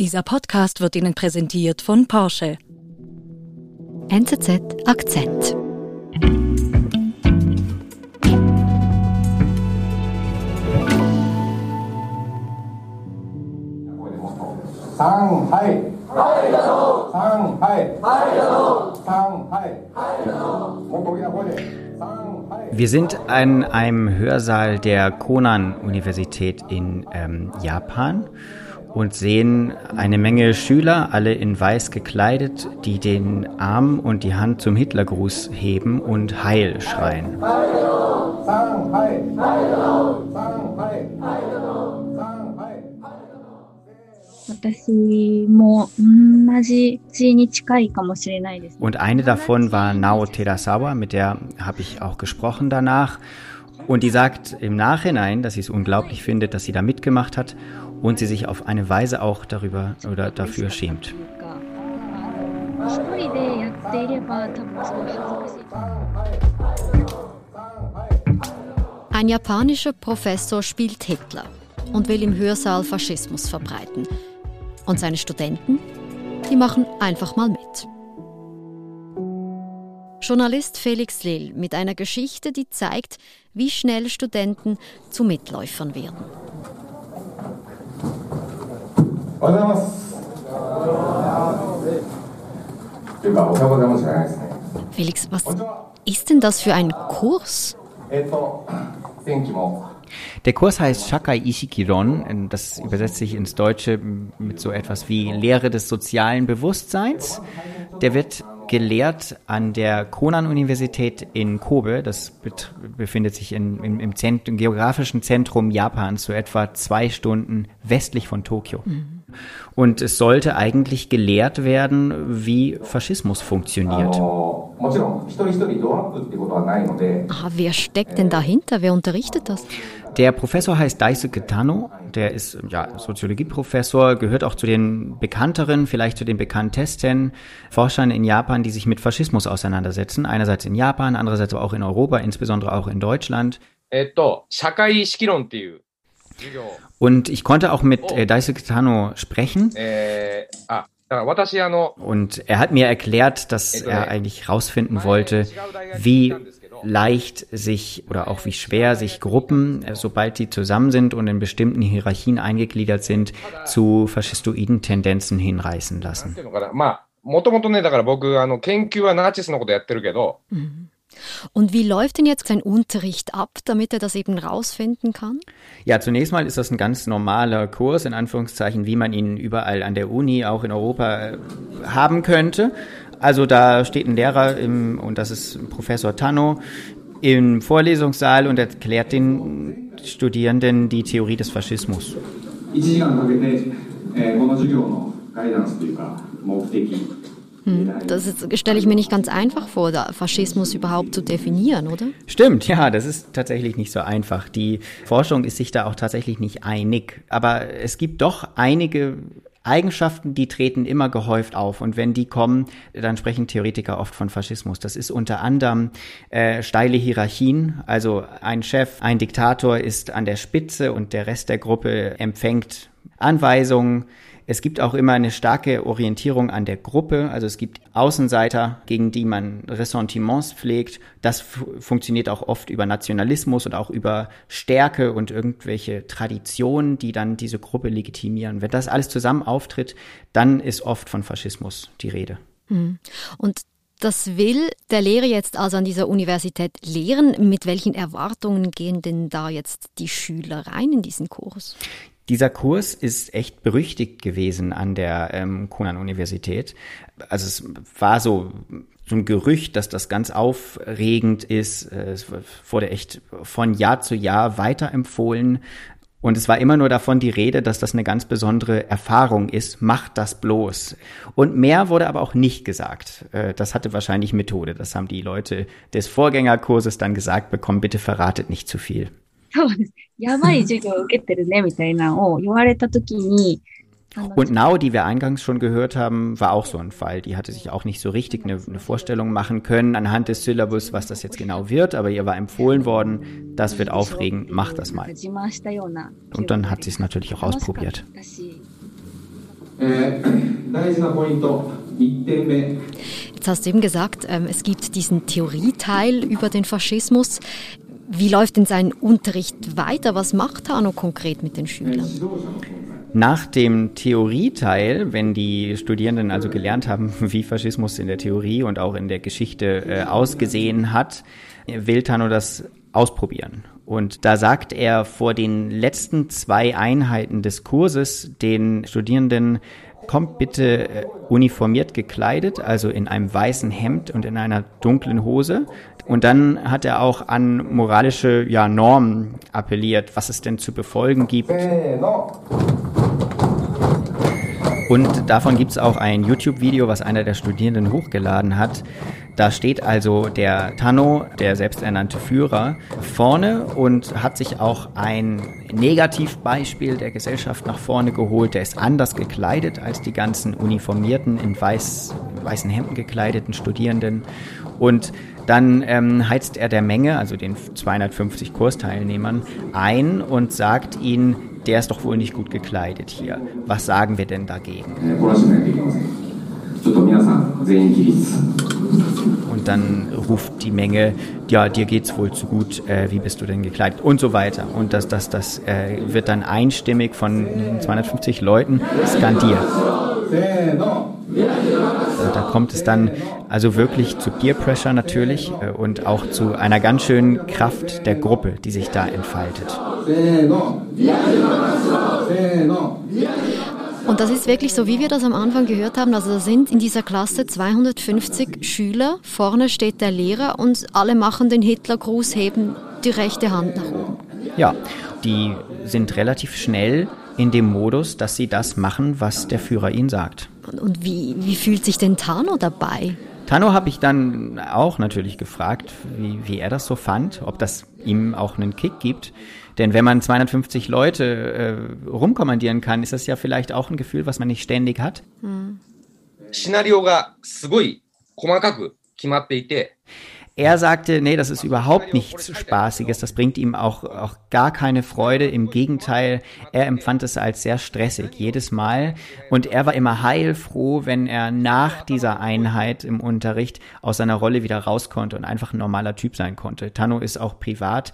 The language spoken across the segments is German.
Dieser Podcast wird Ihnen präsentiert von Porsche. NZZ Akzent. Shanghai. Shanghai. Shanghai. Wir sind an einem Hörsaal der Konan-Universität in ähm, Japan und sehen eine Menge Schüler, alle in weiß gekleidet, die den Arm und die Hand zum Hitlergruß heben und Heil schreien. Und eine davon war Nao Terasawa, mit der habe ich auch gesprochen danach. Und die sagt im Nachhinein, dass sie es unglaublich findet, dass sie da mitgemacht hat und sie sich auf eine Weise auch darüber oder dafür schämt. Ein japanischer Professor spielt Hitler und will im Hörsaal Faschismus verbreiten. Und seine Studenten, die machen einfach mal mit. Journalist Felix Lill mit einer Geschichte, die zeigt, wie schnell Studenten zu Mitläufern werden. おはようございます。というか、おはようございますじゃないですね。 Felix, was こんにちは。 ist denn das für ein Kurs? えっ、と、天気も Der Kurs heißt Shakai Ishikiron. Das übersetzt sich ins Deutsche mit so etwas wie Lehre des sozialen Bewusstseins. Der wird gelehrt an der Konan-Universität in Kobe. Das bet- befindet sich in, im, im, Zent im geografischen Zentrum Japans, so etwa zwei Stunden westlich von Tokio. Und es sollte eigentlich gelehrt werden, wie Faschismus あ funktioniert. のもちろん一人一人ドアップっていうことはないので、 Ah, wer steckt denn dahinter? Wer unterrichtet das? Der Professor heißt Daisuke Tano, der ist ja, Soziologieprofessor, gehört auch zu den bekannteren, vielleicht zu den bekanntesten Forschern in Japan, die sich mit Faschismus auseinandersetzen. Einerseits in Japan, andererseits aber auch in Europa, insbesondere auch in Deutschland. えっと、社会意識論っていう授業、 und ich konnte auch mit äh, Daisuke Kitano sprechen. Und er hat mir erklärt, dass er eigentlich herausfinden wollte, wie leicht sich oder auch wie schwer sich Gruppen, äh, sobald sie zusammen sind und in bestimmten Hierarchien eingegliedert sind, zu faschistoiden Tendenzen hinreißen lassen. Mhm. いうのかな、まあ、もともとね、だから僕、あの、研究はナチスのことやってるけど、 Und wie läuft denn jetzt sein Unterricht ab, damit er das eben rausfinden kann? Ja, zunächst mal ist das ein ganz normaler Kurs, in Anführungszeichen, wie man ihn überall an der Uni, auch in Europa, äh, haben könnte. Also da steht ein Lehrer, im, und das ist Professor Tanno, im Vorlesungssaal und erklärt den Studierenden die Theorie des Faschismus. 1時間かけて、えーこの授業のガイダンスというか、目的、 das ist- stelle ich mir nicht ganz einfach vor, Faschismus überhaupt zu definieren, oder? Stimmt, ja, das ist tatsächlich nicht so einfach. Die Forschung ist sich da auch tatsächlich nicht einig. Aber es gibt doch einige Eigenschaften, die treten immer gehäuft auf. Und wenn die kommen, dann sprechen Theoretiker oft von Faschismus. Das ist unter anderem äh, steile Hierarchien. Also ein Chef, ein Diktator ist an der Spitze und der Rest der Gruppe empfängt Anweisungen. Es gibt auch immer eine starke Orientierung an der Gruppe. Also es gibt Außenseiter, gegen die man Ressentiments pflegt. Das fu- funktioniert auch oft über Nationalismus und auch über Stärke und irgendwelche Traditionen, die dann diese Gruppe legitimieren. Wenn das alles zusammen auftritt, dann ist oft von Faschismus die Rede. Und das will der Lehrer jetzt also an dieser Universität lehren. Mit welchen Erwartungen gehen denn da jetzt die Schüler rein in diesen Kurs? Dieser Kurs ist echt berüchtigt gewesen an der ähm, Konan-Universität. Also es war so, so ein Gerücht, dass das ganz aufregend ist. Äh, Es wurde echt von Jahr zu Jahr weiterempfohlen. Und es war immer nur davon die Rede, dass das eine ganz besondere Erfahrung ist. Macht das bloß. Und mehr wurde aber auch nicht gesagt. Äh, Das hatte wahrscheinlich Methode. Das haben die Leute des Vorgängerkurses dann gesagt bekommen. Bitte verratet nicht zu viel. そうです。やばい授業受けてるね、みたいなのを言われたときに、あの Und Nao, die wir eingangs schon gehört haben, war auch so ein Fall. Die hatte sich auch nicht so richtig eine, eine Vorstellung machen können anhand des Syllabus, was das jetzt genau wird, aber ihr war empfohlen worden, das wird aufregend, mach das mal. 自慢したような Und dann hat sie es natürlich auch 楽しかっ ausprobiert. たし えー大事なポイント1点目 Jetzt hast du eben gesagt, ähm, es gibt diesen Theorieteil über den Faschismus. Wie läuft denn sein Unterricht weiter? Was macht Hanno konkret mit den Schülern? Nach dem Theorieteil, wenn die Studierenden also gelernt haben, wie Faschismus in der Theorie und auch in der Geschichte äh, ausgesehen hat, will Tano das ausprobieren. Und da sagt er vor den letzten zwei Einheiten des Kurses den Studierenden, kommt bitte äh, uniformiert gekleidet, also in einem weißen Hemd und in einer dunklen Hose. Und dann hat er auch an moralische ja, Normen appelliert, was es denn zu befolgen gibt. Und davon gibt es auch ein YouTube-Video, was einer der Studierenden hochgeladen hat. Da steht also der Tano, der selbsternannte Führer, vorne und hat sich auch ein Negativbeispiel der Gesellschaft nach vorne geholt. Der ist anders gekleidet als die ganzen uniformierten, in weiß, weißen Hemden gekleideten Studierenden. Und dann ähm, heizt er der Menge, also den 250 Kursteilnehmern, ein und sagt ihnen, der ist doch wohl nicht gut gekleidet hier. Was sagen wir denn dagegen? Und dann ruft die Menge, ja, dir geht's wohl zu gut, äh, wie bist du denn gekleidet? Und so weiter. Und das, das, das äh, wird dann einstimmig von 250 Leuten skandiert. Und da kommt es dann also wirklich zu Gear Pressure natürlich äh, und auch zu einer ganz schönen Kraft der Gruppe, die sich da entfaltet. Und das ist wirklich so, wie wir das am Anfang gehört haben. Also da sind in dieser Klasse 250 Schüler, vorne steht der Lehrer und alle machen den Hitlergruß, heben die rechte Hand nach oben. Ja, die sind relativ schnell in dem Modus, dass sie das machen, was der Führer ihnen sagt. Und, und wie, wie fühlt sich denn Tano dabei? Tano habe ich dann auch natürlich gefragt, wie, wie er das so fand, ob das ihm auch einen Kick gibt. Denn wenn man 250 Leute äh, rumkommandieren kann, ist das ja vielleicht auch ein Gefühl, was man nicht ständig hat. シナリオがすごい細かく決まっていて、 er sagte, nee, das ist überhaupt nichts Spaßiges, das bringt ihm auch, auch gar keine Freude. Im Gegenteil, er empfand es als sehr stressig, jedes Mal. Und er war immer heilfroh, wenn er nach dieser Einheit im Unterricht aus seiner Rolle wieder raus konnte und einfach ein normaler Typ sein konnte. Tano ist auch privat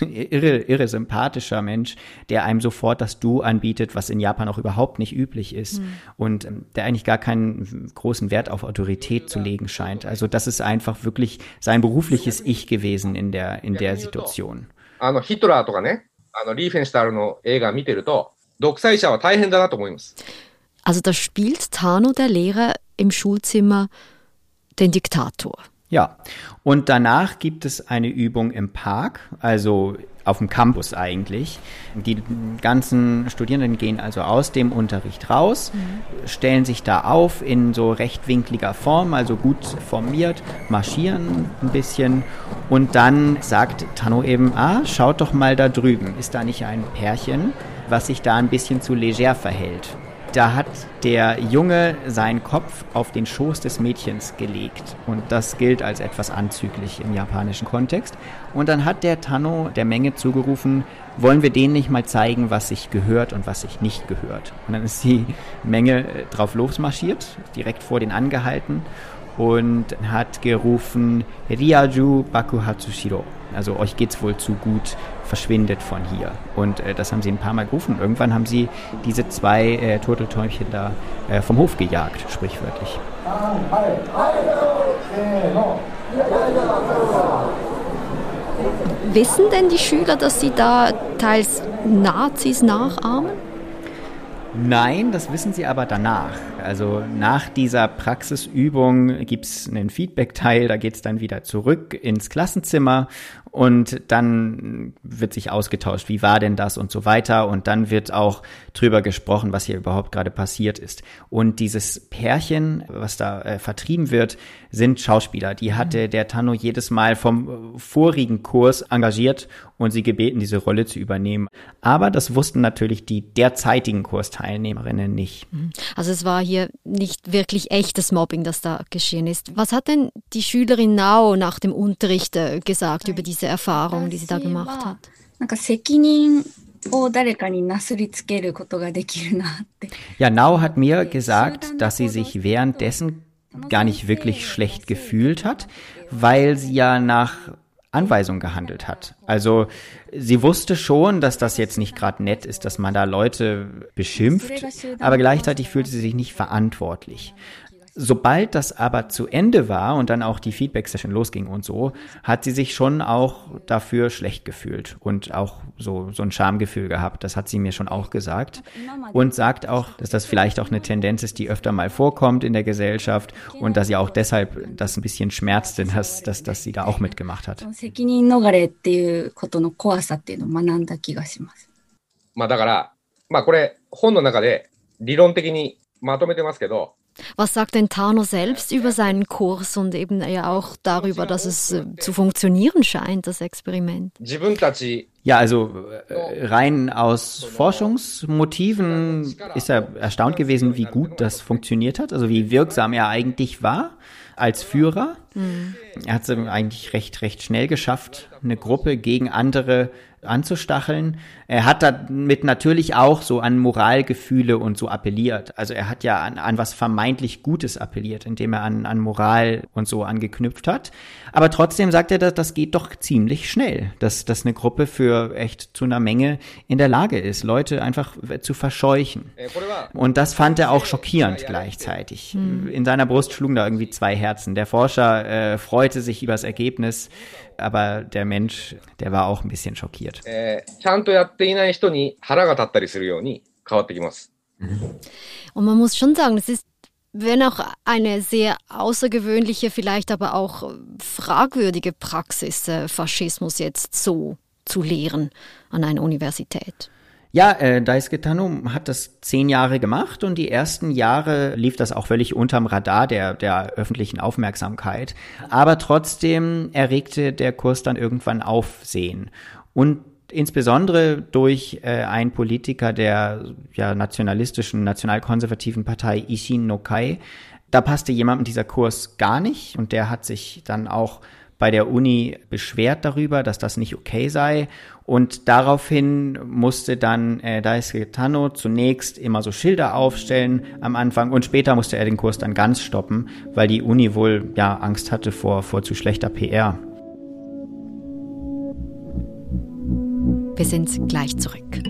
irre, irre sympathischer Mensch, der einem sofort das Du anbietet, was in Japan auch überhaupt nicht üblich ist und ähm, der eigentlich gar keinen großen Wert auf Autorität zu legen scheint. Also das ist einfach wirklich sein berufliches Ich gewesen in der, in der Situation. あの、ヒトラーとかね、あの、リーフェンシュタールの映画見てると、独裁者は大変だなと思います。 Also da spielt Tano, der Lehrer, im Schulzimmer den Diktator. Ja, und danach gibt es eine Übung im Park, also auf dem Campus eigentlich. Die ganzen Studierenden gehen also aus dem Unterricht raus, stellen sich da auf in so rechtwinkliger Form, also gut formiert, marschieren ein bisschen und dann sagt Tano eben, ah, schaut doch mal da drüben, ist da nicht ein Pärchen, was sich da ein bisschen zu leger verhält. Da hat der Junge seinen Kopf auf den Schoß des Mädchens gelegt. Und das gilt als etwas anzüglich im japanischen Kontext. Und dann hat der Tano der Menge zugerufen, wollen wir denen nicht mal zeigen, was sich gehört und was sich nicht gehört. Und dann ist die Menge äh, drauf losmarschiert, direkt vor den angehalten und hat gerufen, Ryaju Bakuhatsushiro. Also euch geht's wohl zu gut, verschwindet von hier. Und äh, das haben sie ein paar Mal gerufen. Irgendwann haben sie diese zwei äh, Turteltäubchen da äh, vom Hof gejagt, sprichwörtlich. Wissen denn die Schüler, dass sie da teils Nazis nachahmen? Nein, das wissen sie aber danach. Also nach dieser Praxisübung gibt's einen Feedback-Teil, da geht's dann wieder zurück ins Klassenzimmer und dann wird sich ausgetauscht, wie war denn das und so weiter und dann wird auch drüber gesprochen, was hier überhaupt gerade passiert ist. Und dieses Pärchen, was da äh, vertrieben wird, sind Schauspieler. Die hatte der Tano jedes Mal vom äh, vorigen Kurs engagiert und sie gebeten, diese Rolle zu übernehmen. Aber das wussten natürlich die derzeitigen Kursteilnehmerinnen nicht. Also es war hier nicht wirklich echtes Mobbing, das da geschehen ist. Was hat denn die Schülerin Nao nach dem Unterricht äh, gesagt über diese Erfahrung, die sie da gemacht hat? なんか責任 を誰かになすりつけることができるなって。 Ja, Nao hat mir gesagt, dass sie sich währenddessen gar nicht wirklich schlecht gefühlt hat, weil sie ja nach Anweisung gehandelt hat. Also sie wusste schon, dass das jetzt nicht gerade nett ist, dass man da Leute beschimpft, aber gleichzeitig fühlte sie sich nicht verantwortlich. Sobald das aber zu Ende war und dann auch die Feedback-Session losging und so, hat sie sich schon auch dafür schlecht gefühlt und auch so, so ein Schamgefühl gehabt. Das hat sie mir schon auch gesagt. Und sagt auch, dass das vielleicht auch eine Tendenz ist, die öfter mal vorkommt in der Gesellschaft und dass sie auch deshalb das ein bisschen schmerzte, dass, dass, dass sie da auch mitgemacht hat. 責任逃れっていうことの怖さっていうのを学んだ気がします。まあだから、まあこれ本の中で理論的にまとめてますけど、 was sagt denn Tano selbst über seinen Kurs und eben ja auch darüber, dass es äh, zu funktionieren scheint, das Experiment? Ja, also äh, rein aus Forschungsmotiven ist er erstaunt gewesen, wie gut das funktioniert hat, also wie wirksam er eigentlich war als Führer. Mhm. Er hat es eigentlich recht, recht schnell geschafft, eine Gruppe gegen andere anzustacheln. Er hat damit natürlich auch so an Moralgefühle und so appelliert. Also er hat ja an, an was vermeintlich Gutes appelliert, indem er an, an Moral und so angeknüpft hat. Aber trotzdem sagt er, dass das geht doch ziemlich schnell, dass, dass eine Gruppe für echt zu einer Menge in der Lage ist, Leute einfach zu verscheuchen. Äh, und das fand er auch schockierend gleichzeitig. Hm. In seiner Brust schlugen da irgendwie zwei Herzen. Der Forscher äh, freute sich über das Ergebnis aber der Mensch, der war auch ein bisschen schockiert. Äh, Und man muss schon sagen, das ist, wenn auch eine sehr außergewöhnliche, vielleicht aber auch fragwürdige Praxis, äh, Faschismus jetzt so zu lehren an einer Universität. Ja, äh, Daisuke Tano hat das zehn Jahre gemacht und die ersten Jahre lief das auch völlig unterm Radar der, der öffentlichen Aufmerksamkeit. Aber trotzdem erregte der Kurs dann irgendwann Aufsehen. Und insbesondere durch äh, einen Politiker der ja, nationalistischen, nationalkonservativen Partei Ishin no Kai. Da passte jemandem dieser Kurs gar nicht und der hat sich dann auch bei der Uni beschwert darüber, dass das nicht okay sei. Und daraufhin musste dann äh, Daisuke Tano zunächst immer so Schilder aufstellen am Anfang und später musste er den Kurs dann ganz stoppen, weil die Uni wohl ja Angst hatte vor, vor zu schlechter PR. Wir sind gleich zurück.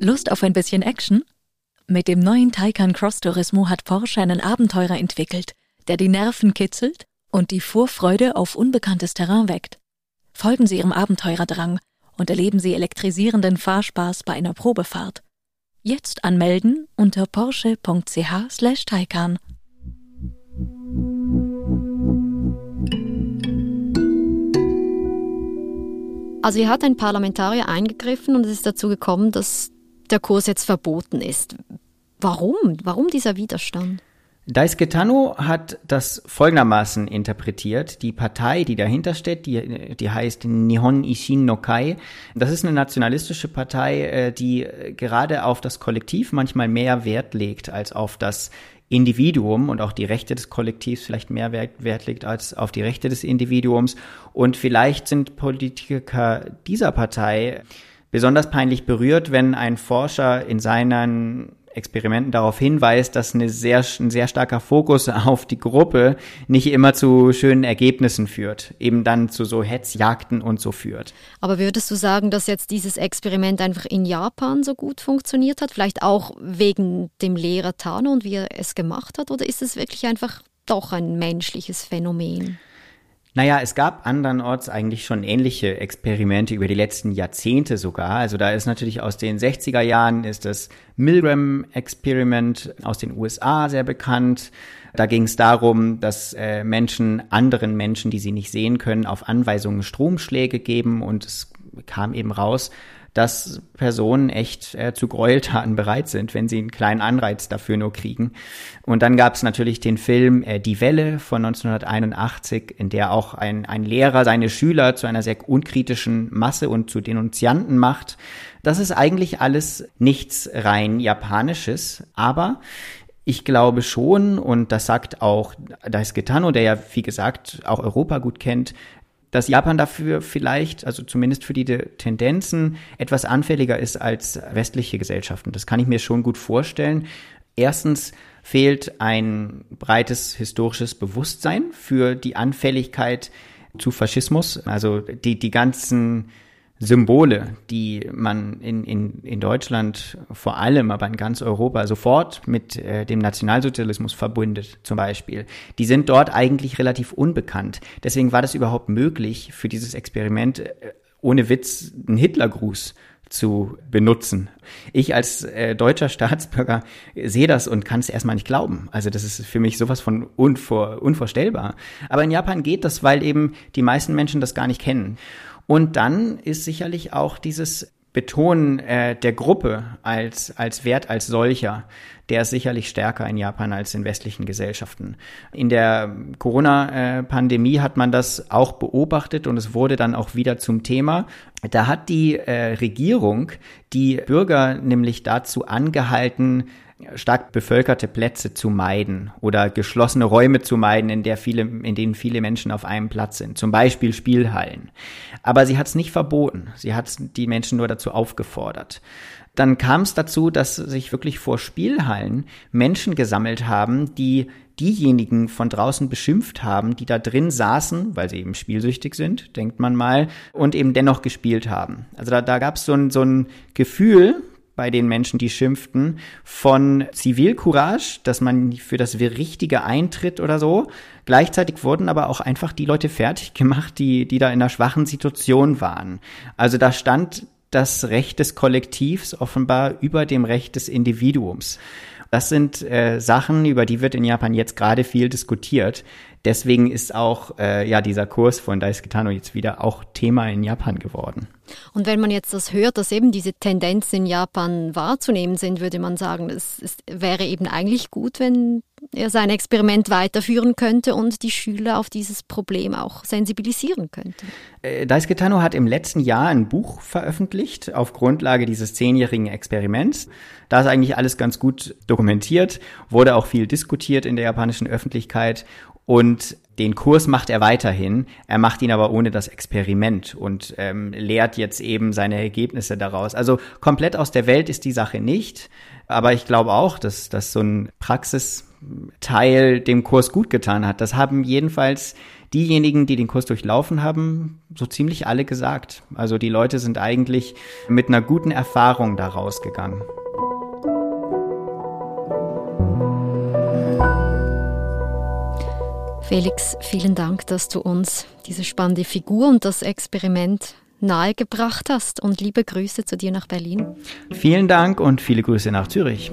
Lust auf ein bisschen Action? Mit dem neuen Taycan Cross Turismo hat Porsche einen Abenteurer entwickelt, der die Nerven kitzelt und die Vorfreude auf unbekanntes Terrain weckt. Folgen Sie Ihrem Abenteurerdrang und erleben Sie elektrisierenden Fahrspaß bei einer Probefahrt. Jetzt anmelden unter porsche.ch/taycan. Also hier hat ein Parlamentarier eingegriffen und es ist dazu gekommen, dass der Kurs jetzt verboten ist. Warum? Warum dieser Widerstand? Daisuke Tano hat das folgendermaßen interpretiert. Die Partei, die dahinter steht, die, die heißt Nihon Ishin no Kai. Das ist eine nationalistische Partei, äh, die gerade auf das Kollektiv manchmal mehr Wert legt als auf das Individuum und auch die Rechte des Kollektivs vielleicht mehr Wert legt als auf die Rechte des Individuums. Und vielleicht sind Politiker dieser Partei besonders peinlich berührt, wenn ein Forscher in seinen Experimenten darauf hinweist, dass eine sehr, ein sehr starker Fokus auf die Gruppe nicht immer zu schönen Ergebnissen führt, eben dann zu so Hetzjagden und so führt. Aber würdest du sagen, dass jetzt dieses Experiment einfach in Japan so gut funktioniert hat? Vielleicht auch wegen dem Lehrer Tano und wie er es gemacht hat? Oder ist es wirklich einfach doch ein menschliches Phänomen? Naja, es gab andernorts eigentlich schon ähnliche Experimente über die letzten Jahrzehnte sogar. Also da ist natürlich aus den 60er Jahren ist das Milgram-Experiment aus den USA sehr bekannt. Da ging es darum, dass äh, Menschen anderen Menschen, die sie nicht sehen können, auf Anweisungen Stromschläge geben und es kam eben raus, dass Personen echt äh, zu Gräueltaten bereit sind, wenn sie einen kleinen Anreiz dafür nur kriegen. Und dann gab es natürlich den Film äh, Die Welle von 1981, in der auch ein, ein Lehrer seine Schüler zu einer sehr unkritischen Masse und zu Denunzianten macht. Das ist eigentlich alles nichts rein Japanisches, aber ich glaube schon, und das sagt auch Daisuke Tano, der ja, wie gesagt, auch Europa gut kennt, dass Japan dafür vielleicht, also zumindest für die Tendenzen, etwas anfälliger ist als westliche Gesellschaften. Das kann ich mir schon gut vorstellen. Erstens fehlt ein breites historisches Bewusstsein für die Anfälligkeit zu Faschismus. Also die, die ganzen Symbole, die man in, in, in Deutschland vor allem, aber in ganz Europa sofort mit äh, dem Nationalsozialismus verbündet, zum Beispiel, die sind dort eigentlich relativ unbekannt. Deswegen war das überhaupt möglich, für dieses Experiment äh, ohne Witz einen Hitlergruß zu benutzen. Ich als äh, deutscher Staatsbürger sehe das und kann es erstmal nicht glauben. Also das ist für mich sowas von unvor, unvorstellbar. Aber in Japan geht das, weil eben die meisten Menschen das gar nicht kennen. Und dann ist sicherlich auch dieses Betonen äh, der Gruppe als, als Wert als solcher, der ist sicherlich stärker in Japan als in westlichen Gesellschaften. In der Corona-Pandemie hat man das auch beobachtet und es wurde dann auch wieder zum Thema. Da hat die äh, Regierung die Bürger nämlich dazu angehalten, stark bevölkerte Plätze zu meiden oder geschlossene Räume zu meiden, in, der viele, in denen viele Menschen auf einem Platz sind, zum Beispiel Spielhallen. Aber sie hat es nicht verboten, sie hat die Menschen nur dazu aufgefordert. Dann kam es dazu, dass sich wirklich vor Spielhallen Menschen gesammelt haben, die diejenigen von draußen beschimpft haben, die da drin saßen, weil sie eben spielsüchtig sind, denkt man mal, und eben dennoch gespielt haben. Also da, da gab es so ein, so ein Gefühl, bei den Menschen, die schimpften, von Zivilcourage, dass man für das Richtige eintritt oder so. Gleichzeitig wurden aber auch einfach die Leute fertig gemacht, die, die da in einer schwachen Situation waren. Also da stand das Recht des Kollektivs offenbar über dem Recht des Individuums. Das sind äh, Sachen, über die wird in Japan jetzt gerade viel diskutiert. Deswegen ist auch äh, ja dieser Kurs von Daisuke Tano jetzt wieder auch Thema in Japan geworden. Und wenn man jetzt das hört, dass eben diese Tendenzen in Japan wahrzunehmen sind, würde man sagen, es, es wäre eben eigentlich gut, wenn er sein Experiment weiterführen könnte und die Schüler auf dieses Problem auch sensibilisieren könnte. Äh, Daisuke Tano hat im letzten Jahr ein Buch veröffentlicht auf Grundlage dieses zehnjährigen Experiments. Da ist eigentlich alles ganz gut dokumentiert, wurde auch viel diskutiert in der japanischen Öffentlichkeit und den Kurs macht er weiterhin, er macht ihn aber ohne das Experiment und ähm, lehrt jetzt eben seine Ergebnisse daraus. Also komplett aus der Welt ist die Sache nicht, aber ich glaube auch, dass, dass so ein Praxisteil dem Kurs gut getan hat. Das haben jedenfalls diejenigen, die den Kurs durchlaufen haben, so ziemlich alle gesagt. Also die Leute sind eigentlich mit einer guten Erfahrung daraus gegangen. Felix, vielen Dank, dass du uns diese spannende Figur und das Experiment nahegebracht hast und liebe Grüße zu dir nach Berlin. Vielen Dank und viele Grüße nach Zürich.